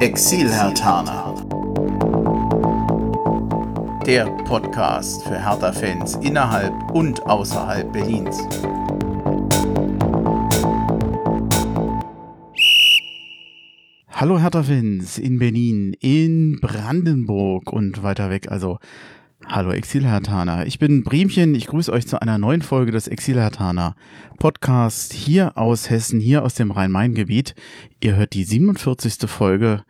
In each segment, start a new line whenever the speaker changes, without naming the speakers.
Exil-Hertaner. Der Podcast für Hertha-Fans innerhalb und außerhalb Berlins. Hallo Hertha-Fans in Berlin, in Brandenburg und weiter weg, also Hallo Exilhartaner, ich bin Bremchen, ich grüße euch zu einer neuen Folge des Exilhartaner Podcast hier aus Hessen, hier aus dem Rhein-Main-Gebiet. Ihr hört die 47. Folge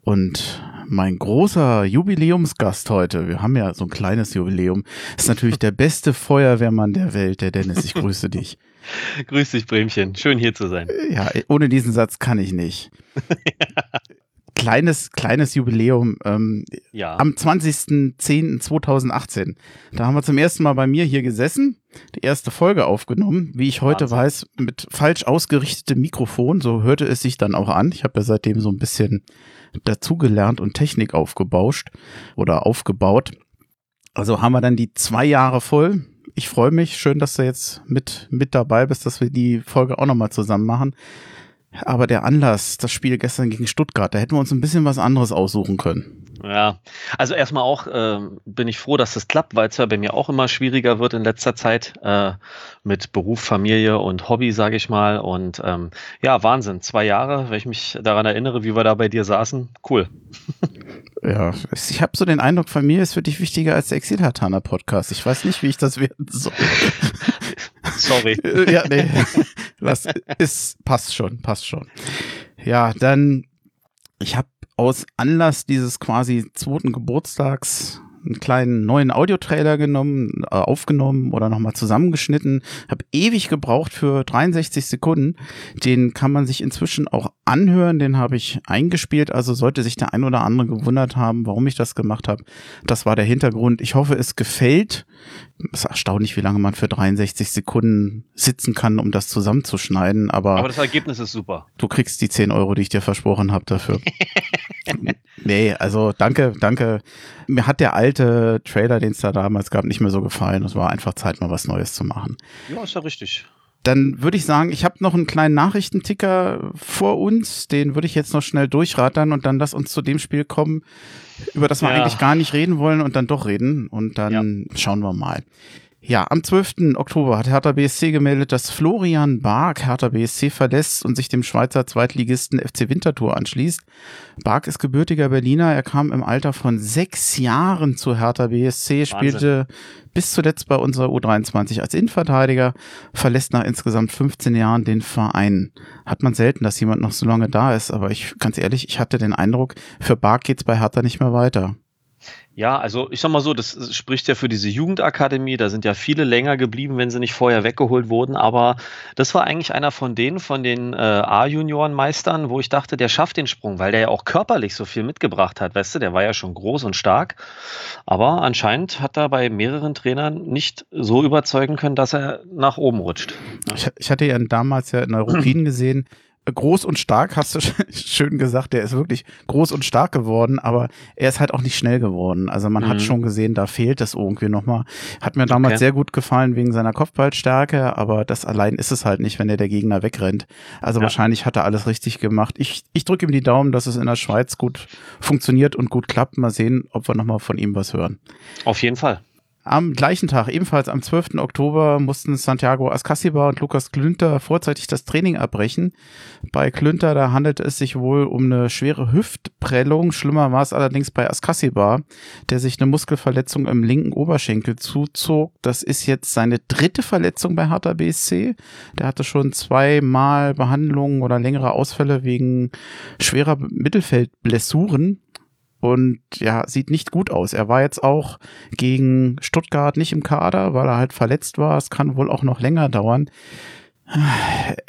und mein großer Jubiläumsgast heute, wir haben ja so ein kleines Jubiläum, ist natürlich der beste Feuerwehrmann der Welt, der Dennis, ich grüße dich.
Grüß dich, Bremchen. Schön hier zu sein.
Ja, ohne diesen Satz kann ich nicht. kleines, kleines Jubiläum. Ähm, ja. Am 20.10.2018. Da haben wir zum ersten Mal bei mir hier gesessen, die erste Folge aufgenommen. Wie ich heute Wahnsinn. weiß, mit falsch ausgerichtetem Mikrofon. So hörte es sich dann auch an. Ich habe ja seitdem so ein bisschen dazugelernt und Technik aufgebauscht oder aufgebaut. Also haben wir dann die zwei Jahre voll. Ich freue mich. Schön, dass du jetzt mit, mit dabei bist, dass wir die Folge auch nochmal zusammen machen. Aber der Anlass, das Spiel gestern gegen Stuttgart, da hätten wir uns ein bisschen was anderes aussuchen können.
Ja, also erstmal auch äh, bin ich froh, dass das klappt, weil es ja bei mir auch immer schwieriger wird in letzter Zeit äh, mit Beruf, Familie und Hobby, sage ich mal. Und ähm, ja, Wahnsinn, zwei Jahre, wenn ich mich daran erinnere, wie wir da bei dir saßen, cool.
Ja, ich habe so den Eindruck, Familie ist für dich wichtiger als der Exilhartaner Podcast. Ich weiß nicht, wie ich das werden soll.
Sorry.
ja, nee. Das ist, passt schon, passt schon. Ja, dann, ich habe aus Anlass dieses quasi zweiten Geburtstags einen kleinen neuen Audiotrailer genommen, äh, aufgenommen oder nochmal zusammengeschnitten. Habe ewig gebraucht für 63 Sekunden. Den kann man sich inzwischen auch anhören. Den habe ich eingespielt. Also sollte sich der ein oder andere gewundert haben, warum ich das gemacht habe. Das war der Hintergrund. Ich hoffe, es gefällt. Es ist erstaunlich, wie lange man für 63 Sekunden sitzen kann, um das zusammenzuschneiden. Aber,
aber das Ergebnis ist super.
Du kriegst die 10 Euro, die ich dir versprochen habe dafür. nee, also danke, danke. Mir hat der alte Trailer, den es da damals gab, nicht mehr so gefallen. Es war einfach Zeit, mal was Neues zu machen.
Ja, ist ja richtig.
Dann würde ich sagen, ich habe noch einen kleinen Nachrichtenticker vor uns, den würde ich jetzt noch schnell durchrattern und dann lass uns zu dem Spiel kommen, über das wir ja. eigentlich gar nicht reden wollen und dann doch reden und dann ja. schauen wir mal. Ja, am 12. Oktober hat Hertha BSC gemeldet, dass Florian Bark Hertha BSC verlässt und sich dem Schweizer Zweitligisten FC Winterthur anschließt. Bark ist gebürtiger Berliner. Er kam im Alter von sechs Jahren zu Hertha BSC, spielte Wahnsinn. bis zuletzt bei unserer U23 als Innenverteidiger, verlässt nach insgesamt 15 Jahren den Verein. Hat man selten, dass jemand noch so lange da ist, aber ich, ganz ehrlich, ich hatte den Eindruck, für Bark geht's bei Hertha nicht mehr weiter.
Ja, also ich sag mal so, das spricht ja für diese Jugendakademie. Da sind ja viele länger geblieben, wenn sie nicht vorher weggeholt wurden. Aber das war eigentlich einer von denen, von den äh, A-Junioren-Meistern, wo ich dachte, der schafft den Sprung, weil der ja auch körperlich so viel mitgebracht hat. Weißt du, der war ja schon groß und stark. Aber anscheinend hat er bei mehreren Trainern nicht so überzeugen können, dass er nach oben rutscht.
Ich, ich hatte ja damals ja in Neuruppin gesehen, groß und stark, hast du schön gesagt, der ist wirklich groß und stark geworden, aber er ist halt auch nicht schnell geworden. Also man mhm. hat schon gesehen, da fehlt es irgendwie nochmal. Hat mir damals okay. sehr gut gefallen wegen seiner Kopfballstärke, aber das allein ist es halt nicht, wenn er der Gegner wegrennt. Also ja. wahrscheinlich hat er alles richtig gemacht. Ich, ich drücke ihm die Daumen, dass es in der Schweiz gut funktioniert und gut klappt. Mal sehen, ob wir nochmal von ihm was hören.
Auf jeden Fall.
Am gleichen Tag, ebenfalls am 12. Oktober, mussten Santiago Ascasiba und Lukas Klünter vorzeitig das Training abbrechen. Bei Klünter, da handelte es sich wohl um eine schwere Hüftprellung. Schlimmer war es allerdings bei Ascasiba, der sich eine Muskelverletzung im linken Oberschenkel zuzog. Das ist jetzt seine dritte Verletzung bei Hertha BSC. Der hatte schon zweimal Behandlungen oder längere Ausfälle wegen schwerer Mittelfeldblessuren und ja, sieht nicht gut aus. Er war jetzt auch gegen Stuttgart nicht im Kader, weil er halt verletzt war. Es kann wohl auch noch länger dauern.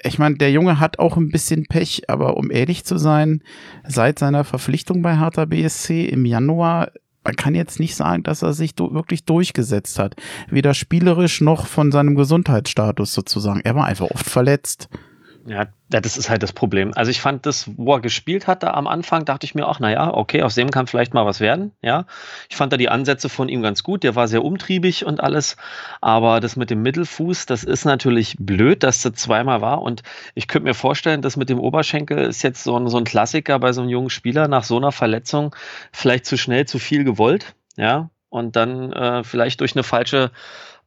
Ich meine, der Junge hat auch ein bisschen Pech, aber um ehrlich zu sein, seit seiner Verpflichtung bei Hertha BSC im Januar, man kann jetzt nicht sagen, dass er sich wirklich durchgesetzt hat. Weder spielerisch noch von seinem Gesundheitsstatus sozusagen. Er war einfach oft verletzt.
Ja, das ist halt das Problem. Also ich fand das, wo er gespielt hat, da am Anfang, dachte ich mir auch, naja, okay, aus dem kann vielleicht mal was werden. Ja, ich fand da die Ansätze von ihm ganz gut. Der war sehr umtriebig und alles. Aber das mit dem Mittelfuß, das ist natürlich blöd, dass das zweimal war. Und ich könnte mir vorstellen, dass mit dem Oberschenkel ist jetzt so ein, so ein Klassiker bei so einem jungen Spieler nach so einer Verletzung vielleicht zu schnell, zu viel gewollt. Ja, und dann äh, vielleicht durch eine falsche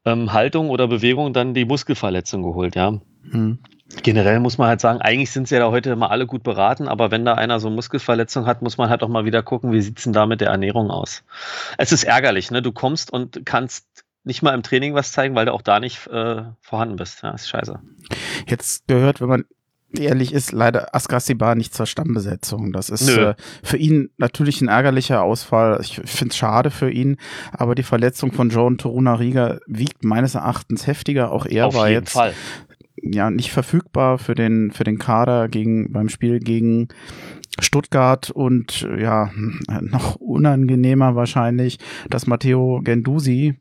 ähm, Haltung oder Bewegung dann die Muskelverletzung geholt. Ja. Hm. Generell muss man halt sagen, eigentlich sind sie ja da heute immer alle gut beraten, aber wenn da einer so Muskelverletzung hat, muss man halt auch mal wieder gucken, wie sieht es denn da mit der Ernährung aus. Es ist ärgerlich, ne? Du kommst und kannst nicht mal im Training was zeigen, weil du auch da nicht äh, vorhanden bist. Ja, ist scheiße.
Jetzt gehört, wenn man ehrlich ist, leider Askasibar nicht zur Stammbesetzung. Das ist äh, für ihn natürlich ein ärgerlicher Ausfall. Ich finde es schade für ihn, aber die Verletzung von Joan Toruna Riga wiegt meines Erachtens heftiger. Auch er Auf war jetzt Fall ja nicht verfügbar für den für den Kader gegen beim Spiel gegen Stuttgart und ja noch unangenehmer wahrscheinlich, dass Matteo Gendusi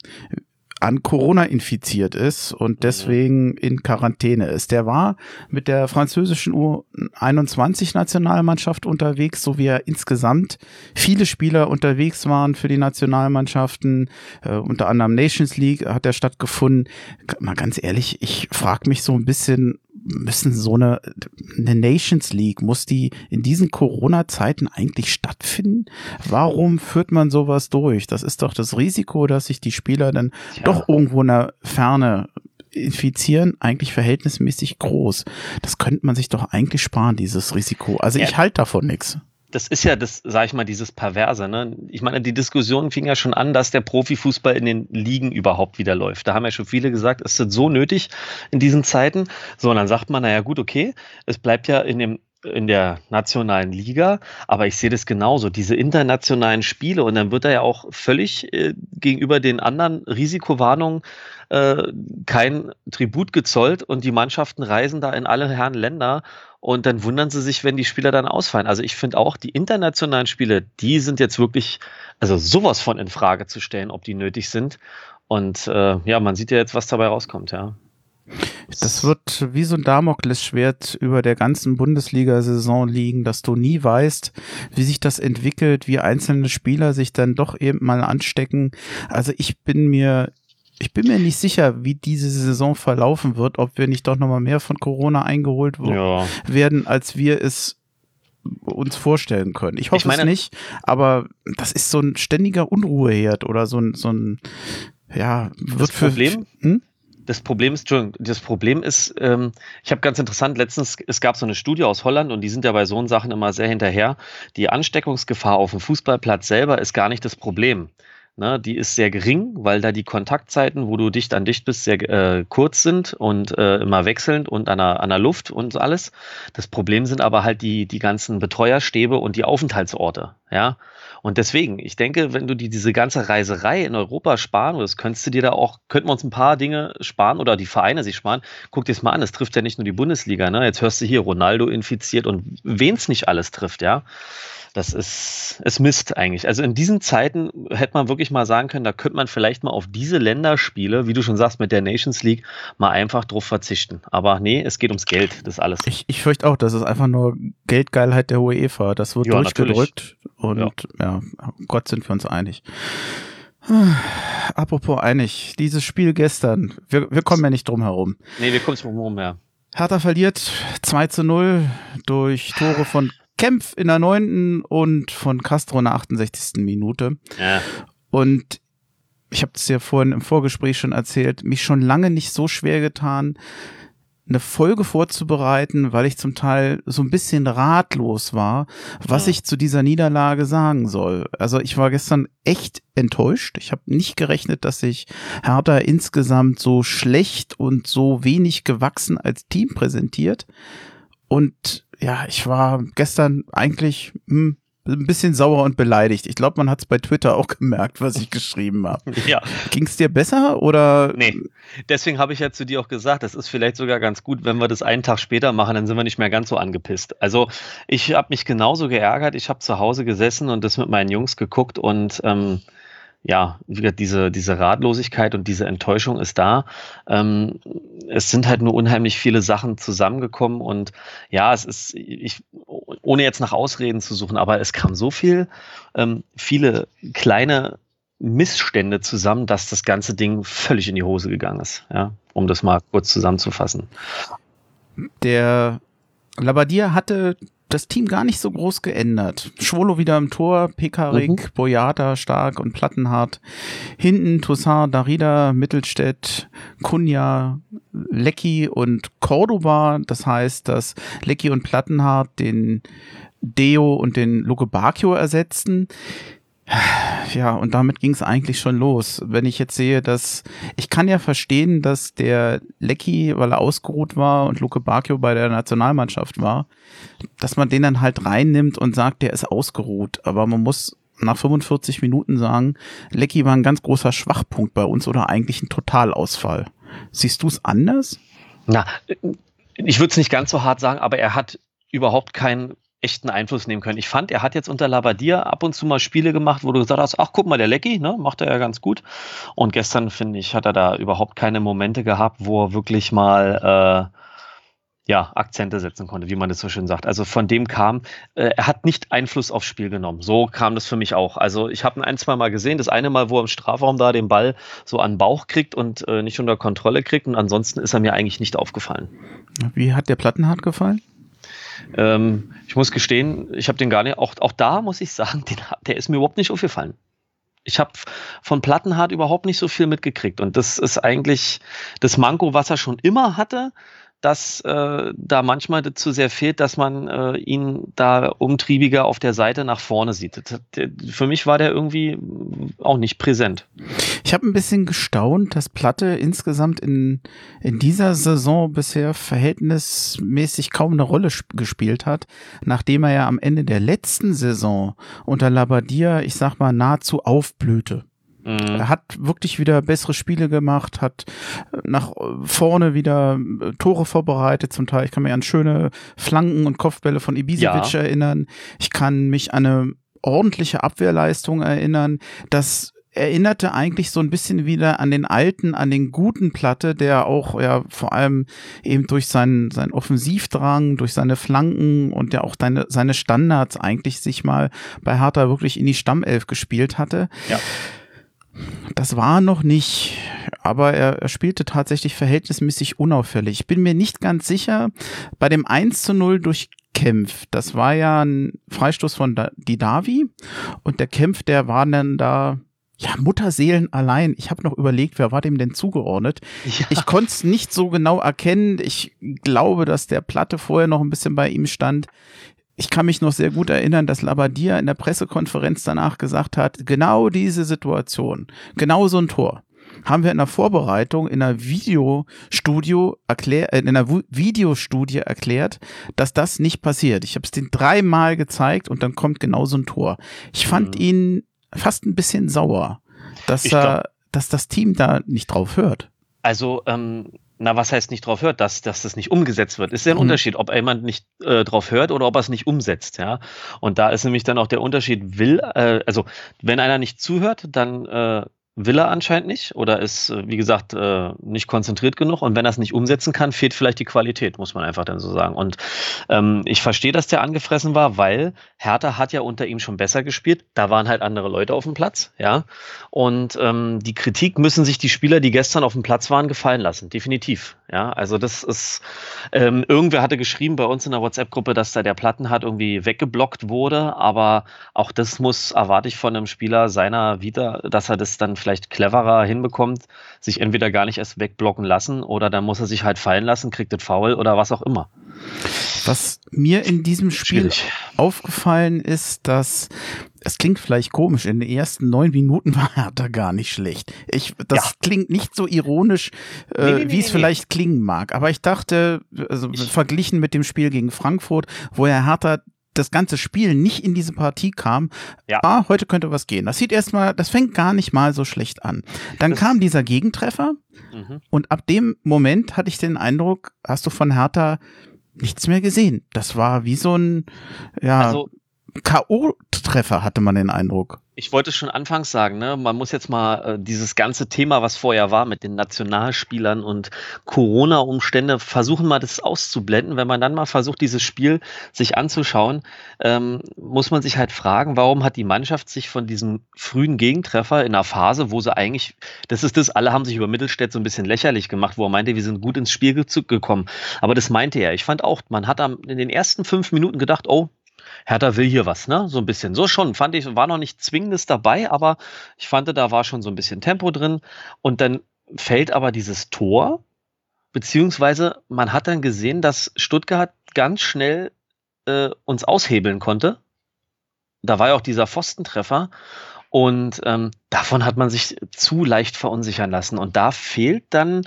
an Corona infiziert ist und deswegen in Quarantäne ist. Der war mit der französischen U21-Nationalmannschaft unterwegs, so wie er insgesamt viele Spieler unterwegs waren für die Nationalmannschaften. Äh, unter anderem Nations League hat er stattgefunden. Mal ganz ehrlich, ich frage mich so ein bisschen, müssen so eine, eine Nations League, muss die in diesen Corona-Zeiten eigentlich stattfinden? Warum führt man sowas durch? Das ist doch das Risiko, dass sich die Spieler dann ja. doch irgendwo in der Ferne infizieren, eigentlich verhältnismäßig groß. Das könnte man sich doch eigentlich sparen, dieses Risiko. Also ja. ich halte davon nichts
das ist ja das, sag ich mal, dieses Perverse. Ne? Ich meine, die Diskussion fing ja schon an, dass der Profifußball in den Ligen überhaupt wieder läuft. Da haben ja schon viele gesagt, es ist so nötig in diesen Zeiten. So, und dann sagt man, naja, gut, okay, es bleibt ja in dem in der nationalen Liga, aber ich sehe das genauso, diese internationalen Spiele und dann wird da ja auch völlig äh, gegenüber den anderen Risikowarnungen äh, kein Tribut gezollt und die Mannschaften reisen da in alle Herren Länder und dann wundern sie sich, wenn die Spieler dann ausfallen. Also ich finde auch, die internationalen Spiele, die sind jetzt wirklich, also sowas von in Frage zu stellen, ob die nötig sind. Und äh, ja, man sieht ja jetzt, was dabei rauskommt, ja.
Das wird wie so ein Damoklesschwert über der ganzen Bundesliga-Saison liegen, dass du nie weißt, wie sich das entwickelt, wie einzelne Spieler sich dann doch eben mal anstecken. Also ich bin mir ich bin mir nicht sicher, wie diese Saison verlaufen wird, ob wir nicht doch nochmal mehr von Corona eingeholt ja. werden, als wir es uns vorstellen können. Ich hoffe ich meine, es nicht, aber das ist so ein ständiger Unruheherd oder so ein, so ein ja, wird
das für. Problem? Hm? Das Problem ist, das Problem ist, ähm, ich habe ganz interessant, letztens, es gab so eine Studie aus Holland und die sind ja bei so Sachen immer sehr hinterher. Die Ansteckungsgefahr auf dem Fußballplatz selber ist gar nicht das Problem. Ne, die ist sehr gering, weil da die Kontaktzeiten, wo du dicht an dicht bist, sehr äh, kurz sind und äh, immer wechselnd und an der, an der Luft und alles. Das Problem sind aber halt die, die ganzen Betreuerstäbe und die Aufenthaltsorte. Ja. Und deswegen, ich denke, wenn du die, diese ganze Reiserei in Europa sparen würdest, könntest du dir da auch, könnten wir uns ein paar Dinge sparen oder die Vereine sich sparen. Guck dir das mal an, es trifft ja nicht nur die Bundesliga, ne? Jetzt hörst du hier Ronaldo infiziert und wen es nicht alles trifft, ja das ist, es Mist eigentlich. Also in diesen Zeiten hätte man wirklich mal sagen können, da könnte man vielleicht mal auf diese Länderspiele, wie du schon sagst, mit der Nations League, mal einfach drauf verzichten. Aber nee, es geht ums Geld, das alles.
Ich, ich fürchte auch, das ist einfach nur Geldgeilheit der UEFA. Das wird ja, durchgedrückt natürlich. und ja. ja, Gott sind wir uns einig. Apropos einig, dieses Spiel gestern, wir, wir kommen ja nicht drum herum.
Nee, wir kommen nicht drum herum, ja.
Hertha verliert 2 zu 0 durch Tore von Kempf in der neunten und von Castro in der 68. Minute. Ja. Und ich habe es ja vorhin im Vorgespräch schon erzählt, mich schon lange nicht so schwer getan, eine Folge vorzubereiten, weil ich zum Teil so ein bisschen ratlos war, was ja. ich zu dieser Niederlage sagen soll. Also ich war gestern echt enttäuscht. Ich habe nicht gerechnet, dass sich Hertha insgesamt so schlecht und so wenig gewachsen als Team präsentiert. Und ja, ich war gestern eigentlich hm, ein bisschen sauer und beleidigt. Ich glaube, man hat es bei Twitter auch gemerkt, was ich geschrieben habe. Ja. Ging es dir besser oder?
Nee. Deswegen habe ich ja zu dir auch gesagt, das ist vielleicht sogar ganz gut, wenn wir das einen Tag später machen, dann sind wir nicht mehr ganz so angepisst. Also ich habe mich genauso geärgert. Ich habe zu Hause gesessen und das mit meinen Jungs geguckt und ähm, ja, diese, diese Ratlosigkeit und diese Enttäuschung ist da. Ähm, es sind halt nur unheimlich viele Sachen zusammengekommen und ja, es ist, ich, ohne jetzt nach Ausreden zu suchen, aber es kam so viel, ähm, viele kleine Missstände zusammen, dass das ganze Ding völlig in die Hose gegangen ist, ja, um das mal kurz zusammenzufassen.
Der Labadier hatte das Team gar nicht so groß geändert. Schwolo wieder im Tor, Pekarik, mhm. Boyata stark und Plattenhart. Hinten Toussaint, Darida, Mittelstädt, Kunja, Lecky und Cordoba. Das heißt, dass Lecky und Plattenhart den Deo und den Luke Bacchio ersetzten. Ja, und damit ging es eigentlich schon los. Wenn ich jetzt sehe, dass ich kann ja verstehen, dass der Lecky, weil er ausgeruht war und Luke Bacchio bei der Nationalmannschaft war, dass man den dann halt reinnimmt und sagt, der ist ausgeruht. Aber man muss nach 45 Minuten sagen, Lecky war ein ganz großer Schwachpunkt bei uns oder eigentlich ein Totalausfall. Siehst du es anders?
Na, ich würde es nicht ganz so hart sagen, aber er hat überhaupt keinen echten Einfluss nehmen können. Ich fand, er hat jetzt unter Labadia ab und zu mal Spiele gemacht, wo du gesagt hast, ach guck mal, der Lecky, ne, macht er ja ganz gut. Und gestern, finde ich, hat er da überhaupt keine Momente gehabt, wo er wirklich mal äh, ja, Akzente setzen konnte, wie man das so schön sagt. Also von dem kam, äh, er hat nicht Einfluss aufs Spiel genommen. So kam das für mich auch. Also ich habe ihn ein, zwei Mal gesehen. Das eine Mal, wo er im Strafraum da den Ball so an den Bauch kriegt und äh, nicht unter Kontrolle kriegt. Und ansonsten ist er mir eigentlich nicht aufgefallen.
Wie hat der Plattenhart gefallen?
Ähm, ich muss gestehen, ich habe den gar nicht, auch, auch da muss ich sagen, den, der ist mir überhaupt nicht aufgefallen. Ich habe von Plattenhardt überhaupt nicht so viel mitgekriegt. Und das ist eigentlich das Manko, was er schon immer hatte, dass äh, da manchmal zu sehr fehlt, dass man äh, ihn da umtriebiger auf der Seite nach vorne sieht. Das, der, für mich war der irgendwie auch nicht präsent.
Ich habe ein bisschen gestaunt, dass Platte insgesamt in, in dieser Saison bisher verhältnismäßig kaum eine Rolle gespielt hat, nachdem er ja am Ende der letzten Saison unter Labadia, ich sag mal, nahezu aufblühte. Mhm. Er hat wirklich wieder bessere Spiele gemacht, hat äh, nach vorne wieder äh, Tore vorbereitet zum Teil. Ich kann mich an schöne Flanken und Kopfbälle von Ibisevic ja. erinnern. Ich kann mich an eine ordentliche Abwehrleistung erinnern. Das erinnerte eigentlich so ein bisschen wieder an den alten, an den guten Platte, der auch ja vor allem eben durch seinen, seinen Offensivdrang, durch seine Flanken und ja auch seine, seine Standards eigentlich sich mal bei Hertha wirklich in die Stammelf gespielt hatte. Ja. Das war noch nicht, aber er, er, spielte tatsächlich verhältnismäßig unauffällig. Ich bin mir nicht ganz sicher, bei dem 1 zu 0 durch Kempf, das war ja ein Freistoß von Didavi und der Kempf, der war dann da ja, Mutterseelen allein. Ich habe noch überlegt, wer war dem denn zugeordnet? Ja. Ich konnte es nicht so genau erkennen. Ich glaube, dass der Platte vorher noch ein bisschen bei ihm stand ich kann mich noch sehr gut erinnern, dass Labadia in der Pressekonferenz danach gesagt hat, genau diese Situation, genau so ein Tor, haben wir in der Vorbereitung in einer Videostudio erklärt, äh, in einer Videostudie erklärt, dass das nicht passiert. Ich habe es den dreimal gezeigt und dann kommt genau so ein Tor. Ich fand mhm. ihn fast ein bisschen sauer, dass er, dass das Team da nicht drauf hört.
Also ähm, na, was heißt nicht drauf hört, dass, dass das nicht umgesetzt wird? Ist ja ein mhm. Unterschied, ob jemand nicht äh, drauf hört oder ob er es nicht umsetzt, ja. Und da ist nämlich dann auch der Unterschied, will, äh, also wenn einer nicht zuhört, dann äh, will er anscheinend nicht oder ist, äh, wie gesagt, äh, nicht konzentriert genug. Und wenn er es nicht umsetzen kann, fehlt vielleicht die Qualität, muss man einfach dann so sagen. Und ähm, ich verstehe, dass der angefressen war, weil Hertha hat ja unter ihm schon besser gespielt. Da waren halt andere Leute auf dem Platz, ja. Und ähm, die Kritik müssen sich die Spieler, die gestern auf dem Platz waren, gefallen lassen. Definitiv. Ja, also das ist, ähm, irgendwer hatte geschrieben bei uns in der WhatsApp-Gruppe, dass da der Plattenhart irgendwie weggeblockt wurde, aber auch das muss, erwarte ich von einem Spieler seiner wieder, dass er das dann vielleicht cleverer hinbekommt, sich entweder gar nicht erst wegblocken lassen oder dann muss er sich halt fallen lassen, kriegt das Foul oder was auch immer.
Was mir in diesem Spiel Schwierig. aufgefallen ist, dass es klingt vielleicht komisch, in den ersten neun Minuten war er da gar nicht schlecht. Ich, das ja. klingt nicht so ironisch, äh, nee, nee, wie es vielleicht klingen mag. Aber ich dachte, also ich verglichen mit dem Spiel gegen Frankfurt, wo er Hertha das ganze Spiel nicht in diese Partie kam, ja. ah, heute könnte was gehen. Das sieht erstmal, das fängt gar nicht mal so schlecht an. Dann das kam dieser Gegentreffer mhm. und ab dem Moment hatte ich den Eindruck, hast du von Hertha nichts mehr gesehen. Das war wie so ein, ja, also, K.O.-Treffer, hatte man den Eindruck.
Ich wollte schon anfangs sagen, ne, man muss jetzt mal äh, dieses ganze Thema, was vorher war mit den Nationalspielern und Corona-Umstände, versuchen mal das auszublenden. Wenn man dann mal versucht, dieses Spiel sich anzuschauen, ähm, muss man sich halt fragen, warum hat die Mannschaft sich von diesem frühen Gegentreffer in einer Phase, wo sie eigentlich, das ist das, alle haben sich über Mittelstädt so ein bisschen lächerlich gemacht, wo er meinte, wir sind gut ins Spiel gekommen. Aber das meinte er. Ich fand auch, man hat in den ersten fünf Minuten gedacht, oh, Hertha will hier was, ne? So ein bisschen. So schon, fand ich, war noch nicht zwingendes dabei, aber ich fand, da war schon so ein bisschen Tempo drin. Und dann fällt aber dieses Tor, beziehungsweise man hat dann gesehen, dass Stuttgart ganz schnell äh, uns aushebeln konnte. Da war ja auch dieser Pfostentreffer. Und ähm, davon hat man sich zu leicht verunsichern lassen. Und da fehlt dann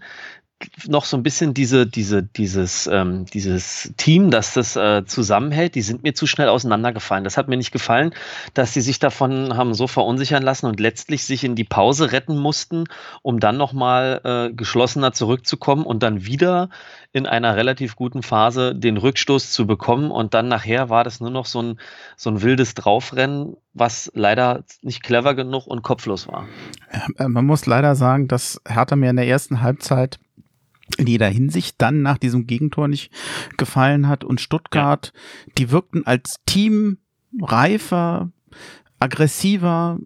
noch so ein bisschen diese, diese, dieses, ähm, dieses Team, das das äh, zusammenhält, die sind mir zu schnell auseinandergefallen. Das hat mir nicht gefallen, dass sie sich davon haben so verunsichern lassen und letztlich sich in die Pause retten mussten, um dann nochmal äh, geschlossener zurückzukommen und dann wieder in einer relativ guten Phase den Rückstoß zu bekommen. Und dann nachher war das nur noch so ein, so ein wildes Draufrennen, was leider nicht clever genug und kopflos war.
Ja, man muss leider sagen, dass Hertha mir in der ersten Halbzeit in jeder Hinsicht dann nach diesem Gegentor nicht gefallen hat. Und Stuttgart, ja. die wirkten als Team reifer, aggressiver,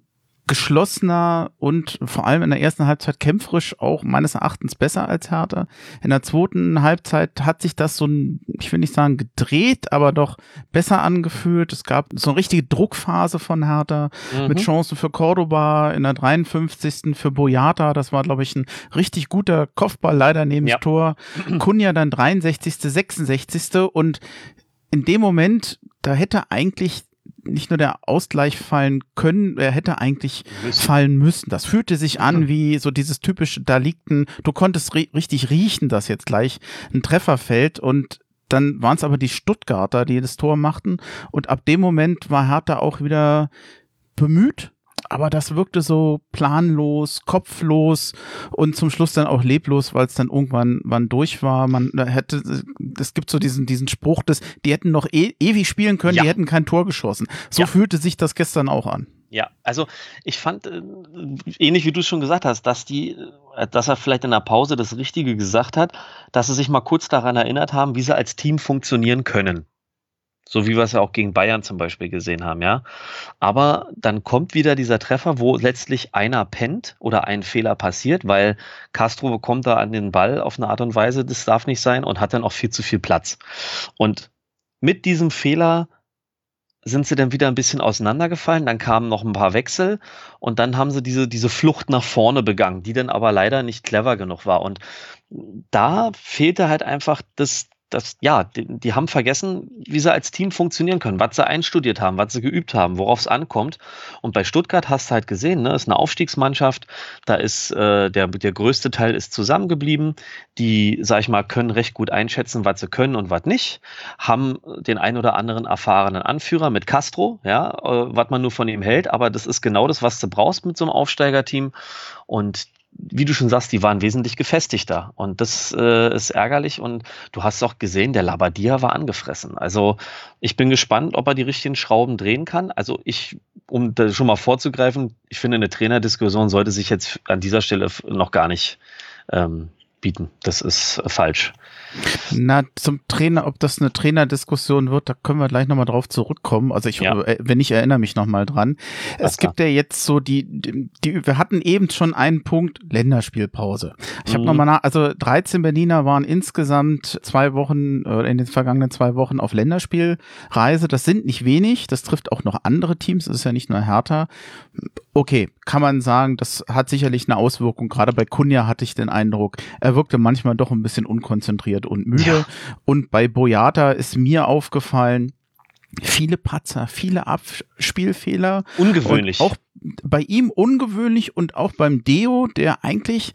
geschlossener und vor allem in der ersten Halbzeit kämpferisch auch meines Erachtens besser als Hertha. In der zweiten Halbzeit hat sich das so ein, ich will nicht sagen gedreht, aber doch besser angefühlt. Es gab so eine richtige Druckphase von Hertha mhm. mit Chancen für Cordoba in der 53. für Boyata. Das war, glaube ich, ein richtig guter Kopfball, leider neben ja. Tor. Kunja dann 63., 66. und in dem Moment, da hätte eigentlich nicht nur der Ausgleich fallen können, er hätte eigentlich müssen. fallen müssen. Das fühlte sich an wie so dieses typische, da liegt ein, du konntest richtig riechen, dass jetzt gleich ein Treffer fällt und dann waren es aber die Stuttgarter, die das Tor machten und ab dem Moment war Hertha auch wieder bemüht aber das wirkte so planlos, kopflos und zum Schluss dann auch leblos, weil es dann irgendwann wann durch war. Man hätte, es gibt so diesen, diesen Spruch, dass die hätten noch e ewig spielen können, ja. die hätten kein Tor geschossen. So ja. fühlte sich das gestern auch an.
Ja, also ich fand, äh, ähnlich wie du es schon gesagt hast, dass die, äh, dass er vielleicht in der Pause das Richtige gesagt hat, dass sie sich mal kurz daran erinnert haben, wie sie als Team funktionieren können. So wie wir es ja auch gegen Bayern zum Beispiel gesehen haben, ja. Aber dann kommt wieder dieser Treffer, wo letztlich einer pennt oder ein Fehler passiert, weil Castro bekommt da an den Ball auf eine Art und Weise, das darf nicht sein und hat dann auch viel zu viel Platz. Und mit diesem Fehler sind sie dann wieder ein bisschen auseinandergefallen, dann kamen noch ein paar Wechsel und dann haben sie diese, diese Flucht nach vorne begangen, die dann aber leider nicht clever genug war. Und da fehlte halt einfach das, das, ja, die, die, haben vergessen, wie sie als Team funktionieren können, was sie einstudiert haben, was sie geübt haben, worauf es ankommt. Und bei Stuttgart hast du halt gesehen, ne, ist eine Aufstiegsmannschaft, da ist äh, der, der größte Teil ist zusammengeblieben. Die, sag ich mal, können recht gut einschätzen, was sie können und was nicht. Haben den ein oder anderen erfahrenen Anführer mit Castro, ja, äh, was man nur von ihm hält, aber das ist genau das, was du brauchst mit so einem Aufsteigerteam. Und wie du schon sagst, die waren wesentlich gefestigter. Und das äh, ist ärgerlich. Und du hast auch gesehen, der Labadia war angefressen. Also ich bin gespannt, ob er die richtigen Schrauben drehen kann. Also ich, um da schon mal vorzugreifen, ich finde, eine Trainerdiskussion sollte sich jetzt an dieser Stelle noch gar nicht ähm, bieten. Das ist äh, falsch.
Na, zum Trainer, ob das eine Trainerdiskussion wird, da können wir gleich nochmal drauf zurückkommen. Also ich, ja. äh, wenn ich erinnere mich nochmal dran. Das es gibt ja jetzt so die, die, wir hatten eben schon einen Punkt, Länderspielpause. Ich mhm. habe nochmal nach, also 13 Berliner waren insgesamt zwei Wochen, äh, in den vergangenen zwei Wochen auf Länderspielreise. Das sind nicht wenig, das trifft auch noch andere Teams, das ist ja nicht nur Hertha. Okay, kann man sagen, das hat sicherlich eine Auswirkung. Gerade bei Kunja hatte ich den Eindruck, er wirkte manchmal doch ein bisschen unkonzentriert und müde. Ja. Und bei Boyata ist mir aufgefallen, viele Patzer, viele Abspielfehler.
Ungewöhnlich.
auch bei ihm ungewöhnlich und auch beim Deo, der eigentlich,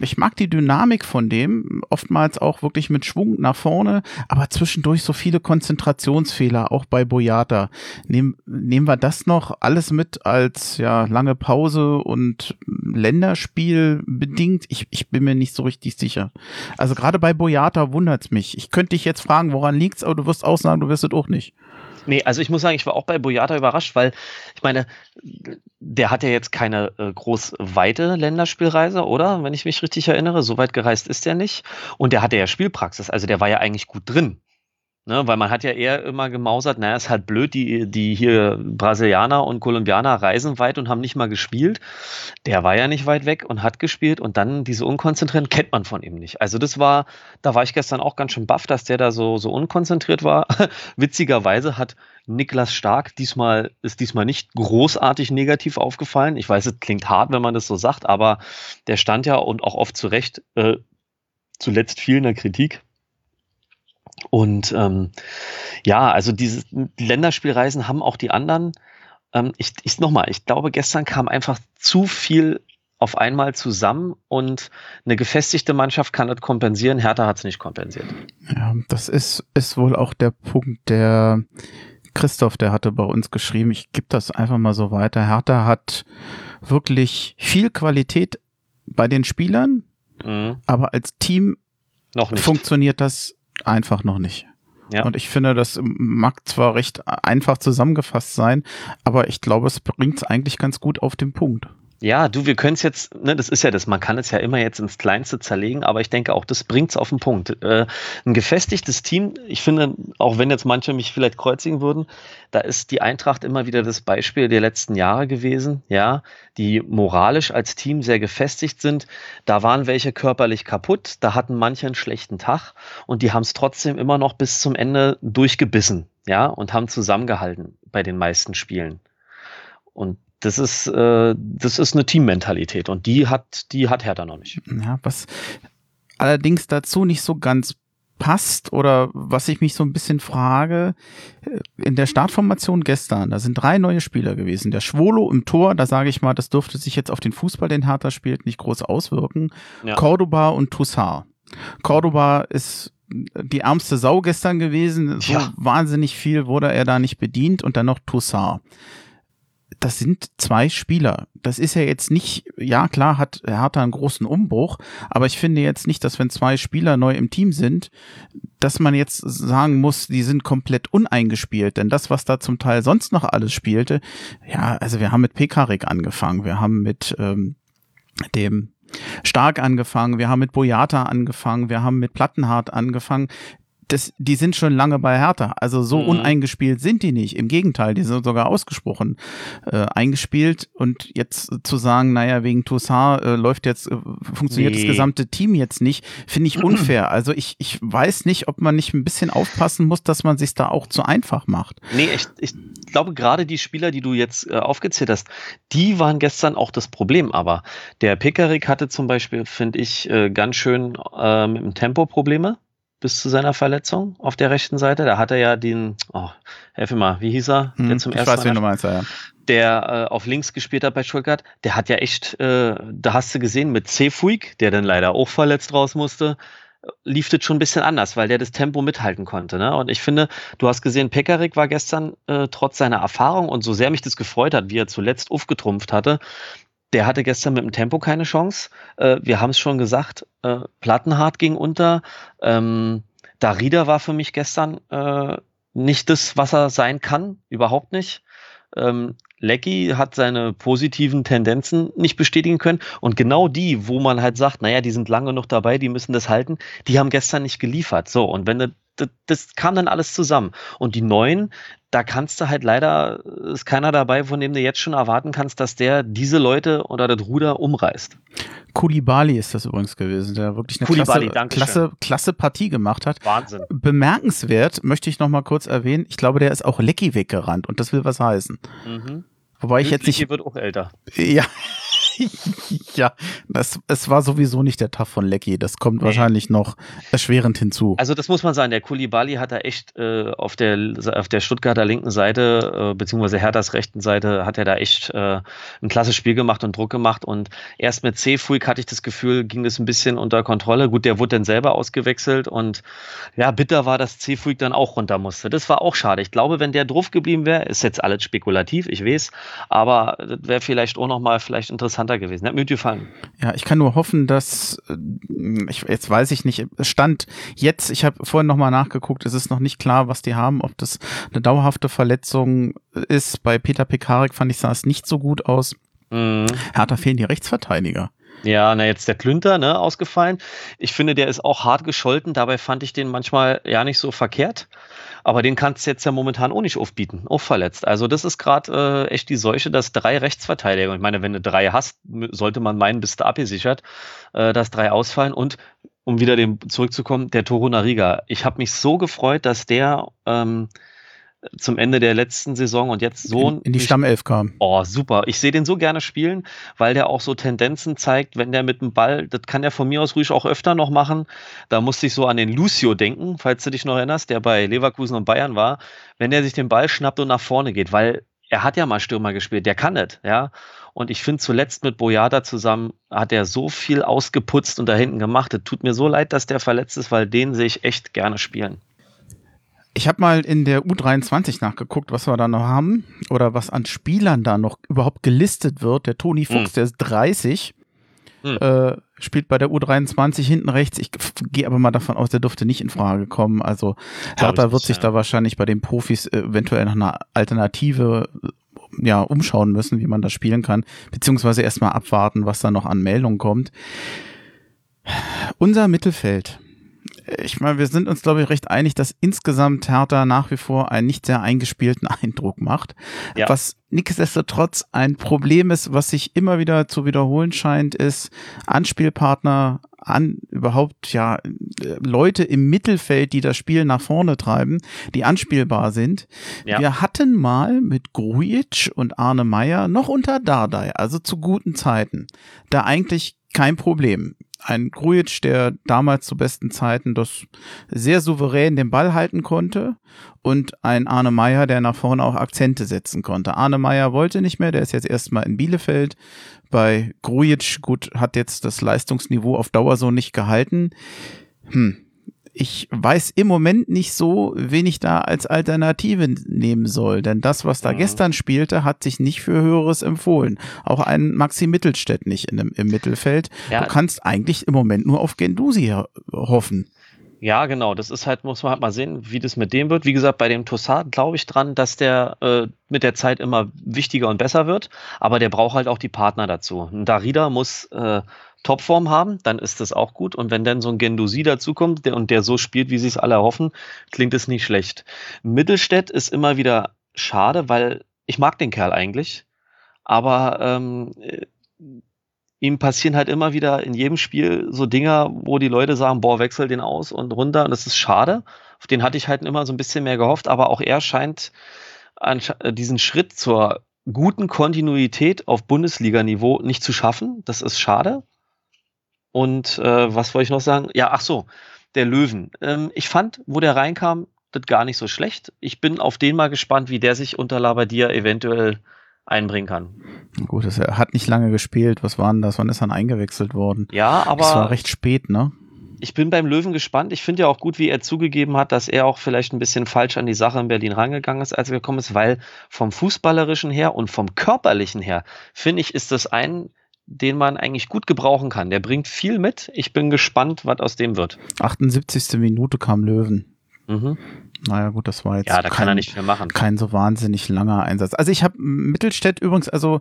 ich mag die Dynamik von dem, oftmals auch wirklich mit Schwung nach vorne, aber zwischendurch so viele Konzentrationsfehler, auch bei Boyata. Nehmen, nehmen wir das noch alles mit als ja lange Pause und Länderspiel bedingt? Ich, ich bin mir nicht so richtig sicher. Also gerade bei Boyata wundert's mich. Ich könnte dich jetzt fragen, woran liegt's, aber du wirst auch sagen, du wirst es auch nicht.
Nee, also ich muss sagen, ich war auch bei Boyata überrascht, weil ich meine, der hat ja jetzt keine äh, groß weite Länderspielreise, oder? Wenn ich mich richtig erinnere, so weit gereist ist er nicht. Und der hatte ja Spielpraxis, also der war ja eigentlich gut drin. Ne, weil man hat ja eher immer gemausert, naja, ist halt blöd, die, die hier Brasilianer und Kolumbianer reisen weit und haben nicht mal gespielt. Der war ja nicht weit weg und hat gespielt und dann diese Unkonzentrierten kennt man von ihm nicht. Also das war, da war ich gestern auch ganz schön baff, dass der da so, so unkonzentriert war. Witzigerweise hat Niklas Stark diesmal, ist diesmal nicht großartig negativ aufgefallen. Ich weiß, es klingt hart, wenn man das so sagt, aber der stand ja und auch oft zu Recht äh, zuletzt viel in der Kritik und ähm, ja, also diese Länderspielreisen haben auch die anderen. Ähm, ich ich nochmal, ich glaube, gestern kam einfach zu viel auf einmal zusammen und eine gefestigte Mannschaft kann das kompensieren. Hertha hat es nicht kompensiert.
Ja, das ist, ist wohl auch der Punkt, der Christoph, der hatte bei uns geschrieben, ich gebe das einfach mal so weiter. Hertha hat wirklich viel Qualität bei den Spielern, mhm. aber als Team funktioniert das einfach noch nicht. Ja. Und ich finde, das mag zwar recht einfach zusammengefasst sein, aber ich glaube, es bringt es eigentlich ganz gut auf den Punkt.
Ja, du, wir können es jetzt, ne, das ist ja das, man kann es ja immer jetzt ins Kleinste zerlegen, aber ich denke auch, das bringt es auf den Punkt. Äh, ein gefestigtes Team, ich finde, auch wenn jetzt manche mich vielleicht kreuzigen würden, da ist die Eintracht immer wieder das Beispiel der letzten Jahre gewesen, ja, die moralisch als Team sehr gefestigt sind. Da waren welche körperlich kaputt, da hatten manche einen schlechten Tag und die haben es trotzdem immer noch bis zum Ende durchgebissen, ja, und haben zusammengehalten bei den meisten Spielen. Und das ist, äh, das ist eine Teammentalität und die hat, die hat Hertha noch nicht.
Ja, was allerdings dazu nicht so ganz passt oder was ich mich so ein bisschen frage, äh, in der Startformation gestern, da sind drei neue Spieler gewesen. Der Schwolo im Tor, da sage ich mal, das dürfte sich jetzt auf den Fußball, den Hertha spielt, nicht groß auswirken. Ja. Cordoba und Toussaint. Cordoba ist die ärmste Sau gestern gewesen. So ja. wahnsinnig viel wurde er da nicht bedient und dann noch Toussaint das sind zwei Spieler. Das ist ja jetzt nicht, ja klar hat Hertha einen großen Umbruch, aber ich finde jetzt nicht, dass wenn zwei Spieler neu im Team sind, dass man jetzt sagen muss, die sind komplett uneingespielt, denn das, was da zum Teil sonst noch alles spielte, ja, also wir haben mit Pekarik angefangen, wir haben mit ähm, dem Stark angefangen, wir haben mit Boyata angefangen, wir haben mit Plattenhardt angefangen das, die sind schon lange bei Hertha. Also so mhm. uneingespielt sind die nicht. Im Gegenteil, die sind sogar ausgesprochen äh, eingespielt. Und jetzt zu sagen, naja, wegen Toussaint äh, läuft jetzt, äh, funktioniert nee. das gesamte Team jetzt nicht, finde ich unfair. Also ich, ich weiß nicht, ob man nicht ein bisschen aufpassen muss, dass man sich da auch zu einfach macht.
Nee, ich, ich glaube, gerade die Spieler, die du jetzt äh, aufgezählt hast, die waren gestern auch das Problem. Aber der Pekarik hatte zum Beispiel, finde ich, äh, ganz schön äh, mit dem Tempo Probleme bis zu seiner Verletzung auf der rechten Seite. Da hat er ja den, oh, helfe mal, wie hieß er?
Hm, der zum ich ersten weiß, Mal, du meinst, ja.
Der äh, auf links gespielt hat bei Stuttgart, der hat ja echt, äh, da hast du gesehen, mit Cefuig, der dann leider auch verletzt raus musste, lief das schon ein bisschen anders, weil der das Tempo mithalten konnte. Ne? Und ich finde, du hast gesehen, Pekarik war gestern äh, trotz seiner Erfahrung und so sehr mich das gefreut hat, wie er zuletzt aufgetrumpft hatte, der hatte gestern mit dem Tempo keine Chance. Äh, wir haben es schon gesagt, äh, Plattenhardt ging unter. Ähm, Darida war für mich gestern äh, nicht das, was er sein kann, überhaupt nicht. Ähm, Lecky hat seine positiven Tendenzen nicht bestätigen können. Und genau die, wo man halt sagt, naja, die sind lange noch dabei, die müssen das halten, die haben gestern nicht geliefert. So, und wenn das, das kam dann alles zusammen. Und die neuen, da kannst du halt leider, ist keiner dabei, von dem du jetzt schon erwarten kannst, dass der diese Leute oder das Ruder umreißt.
Kulibali ist das übrigens gewesen, der wirklich eine Kulibali, klasse, klasse, klasse Partie gemacht hat.
Wahnsinn.
Bemerkenswert möchte ich noch mal kurz erwähnen. Ich glaube, der ist auch Lecky weggerannt und das will was heißen. Mhm. Wobei ich jetzt nicht.
wird auch älter.
Ja, ja, das, es war sowieso nicht der Tag von Lecky. Das kommt nee. wahrscheinlich noch erschwerend hinzu.
Also das muss man sagen, der Kulibali hat da echt äh, auf, der, auf der Stuttgarter linken Seite, äh, beziehungsweise Herthas rechten Seite, hat er da echt äh, ein klasse Spiel gemacht und Druck gemacht. Und erst mit C-Fuig hatte ich das Gefühl, ging das ein bisschen unter Kontrolle. Gut, der wurde dann selber ausgewechselt und ja, bitter war, dass C-Fuig dann auch runter musste. Das war auch schade. Ich glaube, wenn der drauf geblieben wäre, ist jetzt alles spekulativ, ich weiß, aber das wäre vielleicht auch nochmal vielleicht interessant interessanter gewesen. Hat mir gefallen.
Ja, ich kann nur hoffen, dass äh, ich, jetzt weiß ich nicht, stand jetzt, ich habe vorhin nochmal nachgeguckt, es ist noch nicht klar, was die haben, ob das eine dauerhafte Verletzung ist. Bei Peter Pekarik fand ich, sah es nicht so gut aus. Mhm. Hertha fehlen die Rechtsverteidiger.
Ja, na jetzt der Klünter, ne, ausgefallen. Ich finde, der ist auch hart gescholten. Dabei fand ich den manchmal ja nicht so verkehrt. Aber den kannst du jetzt ja momentan auch nicht aufbieten, auch verletzt. Also das ist gerade äh, echt die Seuche, dass drei Rechtsverteidiger, ich meine, wenn du drei hast, sollte man meinen, bist du abgesichert, äh, dass drei ausfallen. Und um wieder dem zurückzukommen, der Toro Nariga. Ich habe mich so gefreut, dass der ähm, zum Ende der letzten Saison und jetzt so
in, in die Stammelf kam.
Oh, super. Ich sehe den so gerne spielen, weil der auch so Tendenzen zeigt, wenn der mit dem Ball, das kann der von mir aus ruhig auch öfter noch machen. Da musste ich so an den Lucio denken, falls du dich noch erinnerst, der bei Leverkusen und Bayern war, wenn der sich den Ball schnappt und nach vorne geht, weil er hat ja mal Stürmer gespielt, der kann es, ja. Und ich finde zuletzt mit Boyada zusammen hat er so viel ausgeputzt und da hinten gemacht. Es tut mir so leid, dass der verletzt ist, weil den sehe ich echt gerne spielen.
Ich habe mal in der U23 nachgeguckt, was wir da noch haben oder was an Spielern da noch überhaupt gelistet wird. Der Toni Fuchs, hm. der ist 30, hm. äh, spielt bei der U23 hinten rechts. Ich gehe aber mal davon aus, der dürfte nicht in Frage kommen. Also Hertha wird sich ja. da wahrscheinlich bei den Profis eventuell nach einer Alternative ja, umschauen müssen, wie man das spielen kann, beziehungsweise erstmal abwarten, was da noch an Meldungen kommt. Unser Mittelfeld ich meine, wir sind uns, glaube ich, recht einig, dass insgesamt Hertha nach wie vor einen nicht sehr eingespielten Eindruck macht. Ja. Was nichtsdestotrotz ein Problem ist, was sich immer wieder zu wiederholen scheint, ist Anspielpartner an überhaupt ja Leute im Mittelfeld, die das Spiel nach vorne treiben, die anspielbar sind. Ja. Wir hatten mal mit Grujic und Arne Meyer noch unter Dardai, also zu guten Zeiten, da eigentlich kein Problem ein Grujic, der damals zu besten Zeiten das sehr souverän den Ball halten konnte und ein Arne Meyer, der nach vorne auch Akzente setzen konnte. Arne Meyer wollte nicht mehr, der ist jetzt erstmal in Bielefeld. Bei Grujic, gut, hat jetzt das Leistungsniveau auf Dauer so nicht gehalten. Hm, ich weiß im Moment nicht so, wen ich da als Alternative nehmen soll. Denn das, was da mhm. gestern spielte, hat sich nicht für Höheres empfohlen. Auch ein Maxi Mittelstädt nicht in, im Mittelfeld. Ja. Du kannst eigentlich im Moment nur auf Gendusi hoffen.
Ja, genau. Das ist halt, muss man halt mal sehen, wie das mit dem wird. Wie gesagt, bei dem Tossard glaube ich dran, dass der äh, mit der Zeit immer wichtiger und besser wird. Aber der braucht halt auch die Partner dazu. Ein Darida muss äh, Topform haben, dann ist das auch gut. Und wenn dann so ein Gendosi dazukommt der, und der so spielt, wie sie es alle erhoffen, klingt es nicht schlecht. Mittelstädt ist immer wieder schade, weil ich mag den Kerl eigentlich. Aber ähm, äh, ihm passieren halt immer wieder in jedem Spiel so Dinger, wo die Leute sagen, boah, wechsel den aus und runter. Und das ist schade. Auf den hatte ich halt immer so ein bisschen mehr gehofft. Aber auch er scheint äh, diesen Schritt zur guten Kontinuität auf Bundesliga-Niveau nicht zu schaffen. Das ist schade. Und äh, was wollte ich noch sagen? Ja, ach so, der Löwen. Ähm, ich fand, wo der reinkam, das gar nicht so schlecht. Ich bin auf den mal gespannt, wie der sich unter Labadia eventuell einbringen kann.
Gut, er hat nicht lange gespielt. Was war denn das? Wann ist er eingewechselt worden?
Ja, aber.
Das war recht spät, ne?
Ich bin beim Löwen gespannt. Ich finde ja auch gut, wie er zugegeben hat, dass er auch vielleicht ein bisschen falsch an die Sache in Berlin rangegangen ist, als er gekommen ist, weil vom Fußballerischen her und vom Körperlichen her, finde ich, ist das ein den man eigentlich gut gebrauchen kann. Der bringt viel mit. Ich bin gespannt, was aus dem wird.
78. Minute kam Löwen. Mhm. Naja, gut, das war jetzt.
Ja, da kein, kann er nicht mehr machen.
Kein so wahnsinnig langer Einsatz. Also ich habe Mittelstädt übrigens, also